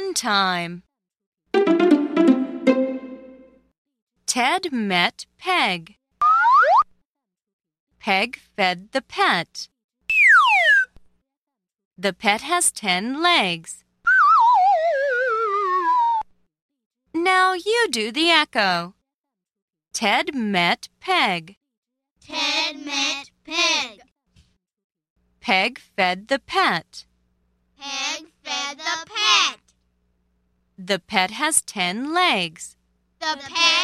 Fun time. Ted met Peg. Peg fed the pet. The pet has ten legs. Now you do the echo. Ted met Peg. Ted met Peg. Peg fed the pet. Peg fed the pet. The pet has ten legs. The pet